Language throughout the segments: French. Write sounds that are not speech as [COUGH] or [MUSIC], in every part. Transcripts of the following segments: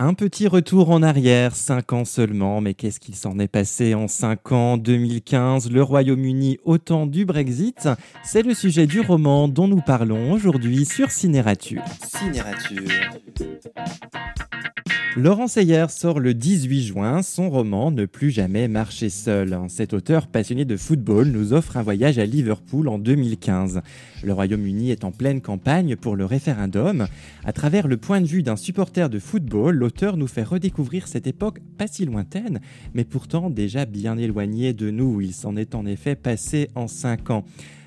Un petit retour en arrière, 5 ans seulement, mais qu'est-ce qu'il s'en est passé en 5 ans? 2015, le Royaume-Uni au temps du Brexit C'est le sujet du roman dont nous parlons aujourd'hui sur Cinérature. Cinérature. Laurent Seyer sort le 18 juin son roman Ne plus jamais marcher seul. Cet auteur passionné de football nous offre un voyage à Liverpool en 2015. Le Royaume-Uni est en pleine campagne pour le référendum. À travers le point de vue d'un supporter de football, l'auteur nous fait redécouvrir cette époque pas si lointaine, mais pourtant déjà bien éloignée de nous. Il s'en est en effet passé en 5 ans.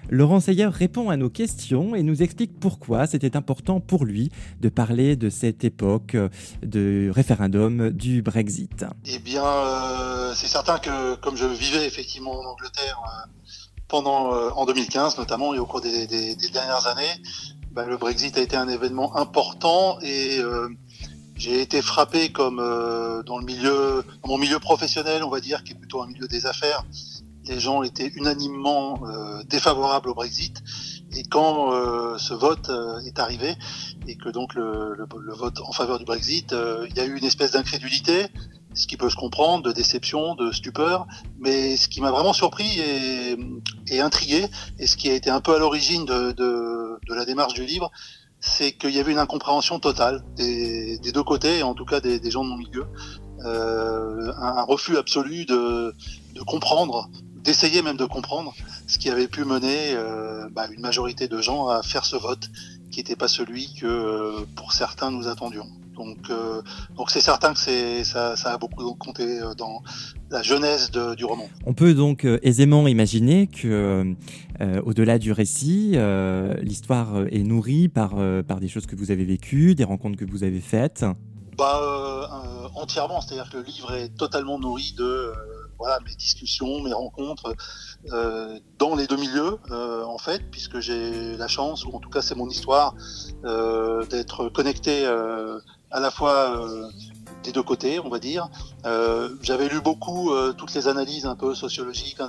Laurent Seyer répond à nos questions et nous explique pourquoi c'était important pour lui de parler de cette époque de référendum du Brexit. Eh bien, euh, c'est certain que comme je vivais effectivement en Angleterre euh, pendant euh, en 2015 notamment et au cours des, dernières années, bah, le Brexit a été un événement important et j'ai été frappé comme dans le milieu, dans mon milieu professionnel, on va dire, qui est plutôt un milieu des affaires les gens étaient unanimement euh, défavorables au Brexit. Et quand euh, ce vote euh, est arrivé et que donc le, vote en faveur du Brexit, il y a eu une espèce d'incrédulité, ce qui peut se comprendre, de déception, de stupeur. Mais ce qui m'a vraiment surpris et, et, intrigué, et ce qui a été un peu à l'origine de, de, de, la démarche du livre, c'est qu'il y avait une incompréhension totale des, des deux côtés, en tout cas des, des gens de mon milieu, euh, un, un, refus absolu de, de comprendre d'essayer même de comprendre ce qui avait pu mener euh, bah, une majorité de gens à faire ce vote qui n'était pas celui que euh, pour certains nous attendions. Donc, euh, donc c'est certain que c'est ça, ça, a beaucoup compté dans la genèse de, du roman. On peut donc aisément imaginer que, au-delà du récit, l'histoire est nourrie par par des choses que vous avez vécues, des rencontres que vous avez faites. Bah entièrement, c'est-à-dire que le livre est totalement nourri de voilà, mes discussions, mes rencontres euh, dans les deux milieux, euh, en fait, puisque j'ai la chance, ou en tout cas c'est mon histoire, euh, d'être connecté à la fois des deux côtés, on va dire. J'avais lu beaucoup toutes les analyses un peu sociologiques,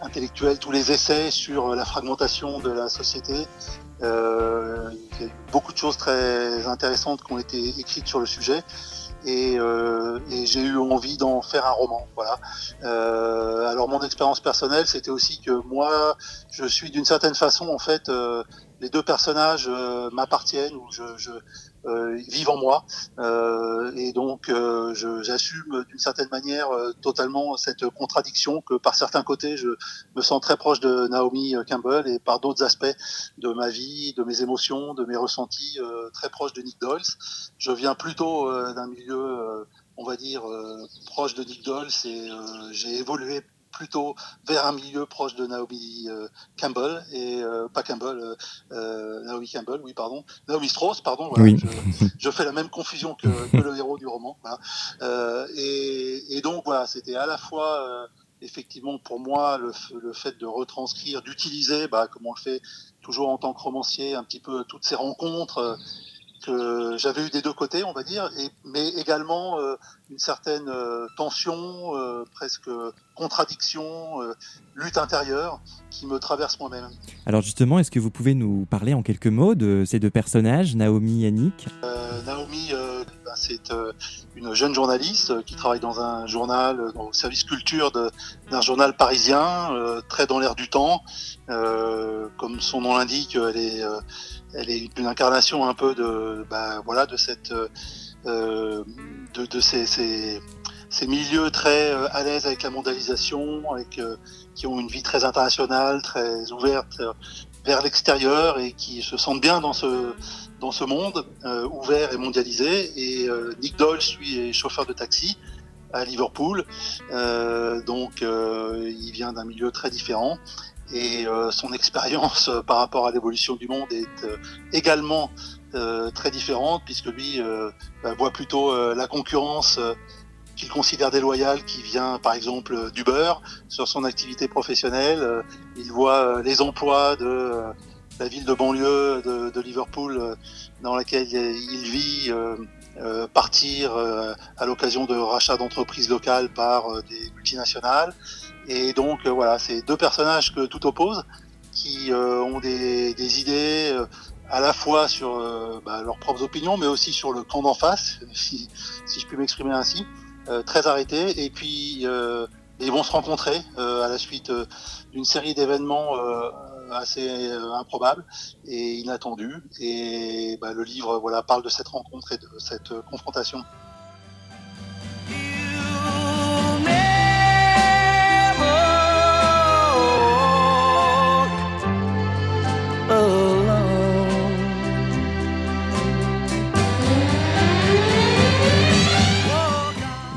intellectuelles, tous les essais sur la fragmentation de la société. il y a beaucoup de choses très intéressantes qui ont été écrites sur le sujet et, euh, et j'ai eu envie d'en faire un roman. Voilà. Euh, alors mon expérience personnelle, c'était aussi que moi, je suis d'une certaine façon en fait, euh, les deux personnages m'appartiennent ou je, euh, vivent en moi. Euh, et donc, euh, j'assume d'une certaine manière totalement cette contradiction que par certains côtés, je me sens très proche de Naomi Campbell et par d'autres aspects de ma vie, de mes émotions, de mes ressentis, très proche de Nick Doyle. Je viens plutôt d'un milieu on va dire proche de Nick Doyle et j'ai évolué plutôt vers un milieu proche de Naomi euh, Campbell et euh, pas Campbell, euh, Naomi Campbell, oui pardon, Naomi Strauss, pardon. Voilà, je, fais la même confusion que, le héros du roman. Et, donc voilà, c'était à la fois effectivement pour moi le, fait de retranscrire, d'utiliser, bah, comme on le fait toujours en tant que romancier, un petit peu toutes ces rencontres que j'avais eu des deux côtés, on va dire, et, mais également euh, une certaine euh, tension, euh, presque contradiction, lutte intérieure qui me traverse moi-même. Alors justement, est-ce que vous pouvez nous parler en quelques mots de ces deux personnages, Naomi et Annick? Naomi, c'est une jeune journaliste qui travaille dans un journal, au service culture d'un journal parisien, très dans l'air du temps. comme son nom l'indique, elle est une incarnation un peu de, bah, voilà, de euh, ces, milieux très euh, à l'aise avec la mondialisation, euh, qui ont une vie très internationale, très ouverte euh, vers l'extérieur et qui se sentent bien dans ce, dans ce monde ouvert et mondialisé. Et Nick Doyle, lui, est chauffeur de taxi à Liverpool, donc il vient d'un milieu très différent et euh, son expérience euh, par rapport à l'évolution du monde est euh, également très différente puisque lui bah, voit plutôt la concurrence qu'il considère déloyale qui vient par exemple du beurre sur son activité professionnelle. il voit les emplois de la ville de banlieue de, Liverpool dans laquelle il vit partir à l'occasion de rachats d'entreprises locales par des multinationales. Et donc euh, voilà, c'est deux personnages que tout oppose, qui euh, ont des, idées euh, à la fois sur bah, leurs propres opinions, mais aussi sur le camp d'en face, [LAUGHS] si, si, je puis m'exprimer ainsi, très arrêtés. Et puis ils vont se rencontrer à la suite d'une série d'événements assez improbables et inattendus. Et bah, le livre voilà parle de cette rencontre et de cette confrontation.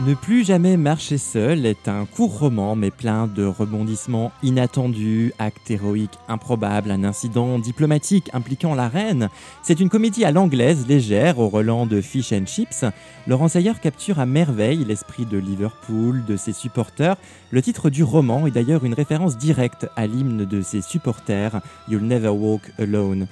Ne plus jamais marcher seul est un court roman mais plein de rebondissements inattendus, actes héroïques improbables, un incident diplomatique impliquant la reine. C'est une comédie à l'anglaise légère au relent de Fish and Chips. Laurent Sayer capture à merveille l'esprit de Liverpool, de ses supporters. Le titre du roman est d'ailleurs une référence directe à l'hymne de ses supporters, You'll Never Walk Alone.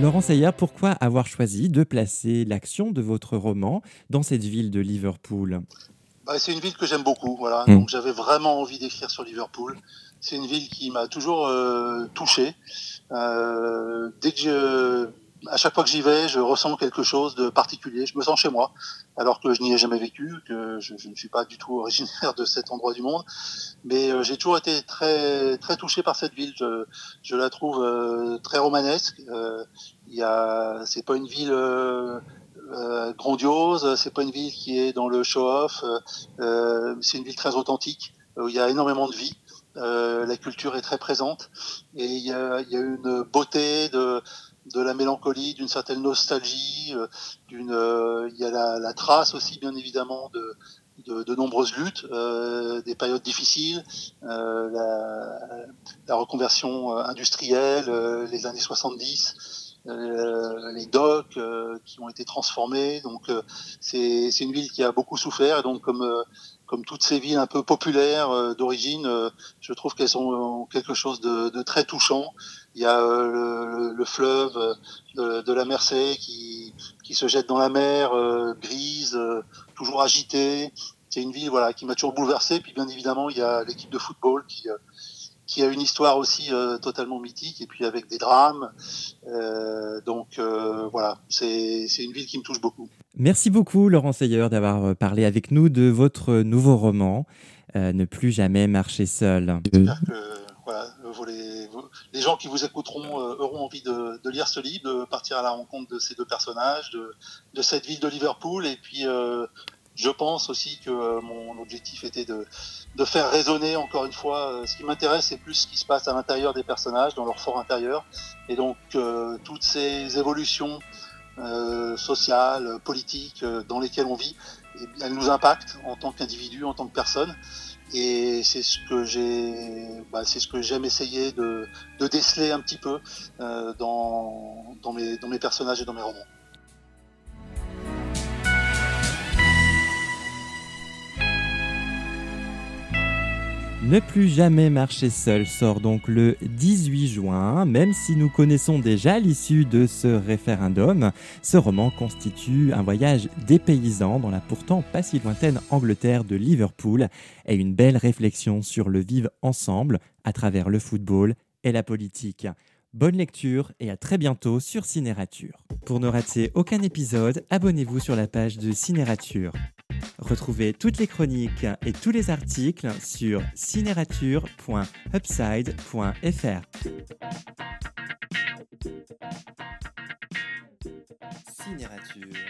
Laurent Sayer, pourquoi avoir choisi de placer l'action de votre roman dans cette ville de Liverpool? Bah, C'est une ville que j'aime beaucoup. Voilà. Hmm. Donc j'avais vraiment envie d'écrire sur Liverpool. C'est une ville qui m'a toujours euh, touché. Euh, dès que je, à chaque fois que j'y vais, je ressens quelque chose de particulier. Je me sens chez moi, alors que je n'y ai jamais vécu, que je, ne suis pas du tout originaire de cet endroit du monde. Mais euh, j'ai toujours été très très touché par cette ville. Je, je la trouve euh, très romanesque. Euh, il y a, c'est pas une ville euh, grandiose, c'est pas une ville qui est dans le show-off. c'est une ville très authentique où il y a énormément de vie. la culture est très présente et il y a, il y a une beauté de de la mélancolie, d'une certaine nostalgie, euh, d'une, euh, il y a la, trace aussi bien évidemment de, de, nombreuses luttes, euh, des périodes difficiles, la, la, reconversion industrielle, les années 70, les docks qui ont été transformés. Donc c'est, c'est une ville qui a beaucoup souffert et donc comme comme toutes ces villes un peu populaires euh, d'origine, euh, je trouve qu'elles ont quelque chose de, de, très touchant. Il y a euh, le, fleuve de, de, la Mersey qui, qui se jette dans la mer, grise, toujours agitée. C'est une ville voilà qui m'a toujours bouleversé. Puis bien évidemment, il y a l'équipe de football qui qui a une histoire aussi totalement mythique et puis avec des drames. Euh, donc euh, voilà, c'est une ville qui me touche beaucoup. Merci beaucoup Laurent Seyer d'avoir euh, parlé avec nous de votre nouveau roman, Ne plus jamais marcher seul. J'espère que voilà, les, les, gens qui vous écouteront auront envie de, de, lire ce livre, de partir à la rencontre de ces deux personnages, de, de cette ville de Liverpool et puis je pense aussi que euh, mon objectif était de, faire résonner encore une fois. Euh, ce qui m'intéresse, c'est plus ce qui se passe à l'intérieur des personnages, dans leur fort intérieur. Et donc, euh, toutes ces évolutions sociales, politiques dans lesquelles on vit, eh elles nous impactent en tant qu'individu, en tant que personne. Et c'est ce que j'ai, bah, c'est ce que j'aime essayer de, déceler un petit peu dans mes personnages et dans mes romans. Ne plus jamais marcher seul sort donc le 18 juin. Même si nous connaissons déjà l'issue de ce référendum, ce roman constitue un voyage dépaysant dans la pourtant pas si lointaine Angleterre de Liverpool et une belle réflexion sur le vivre ensemble à travers le football et la politique. Bonne lecture et à très bientôt sur Cinérature. Pour ne rater aucun épisode, abonnez-vous sur la page de Cinérature. Retrouvez toutes les chroniques et tous les articles sur cinérature.upside.fr. Cinérature.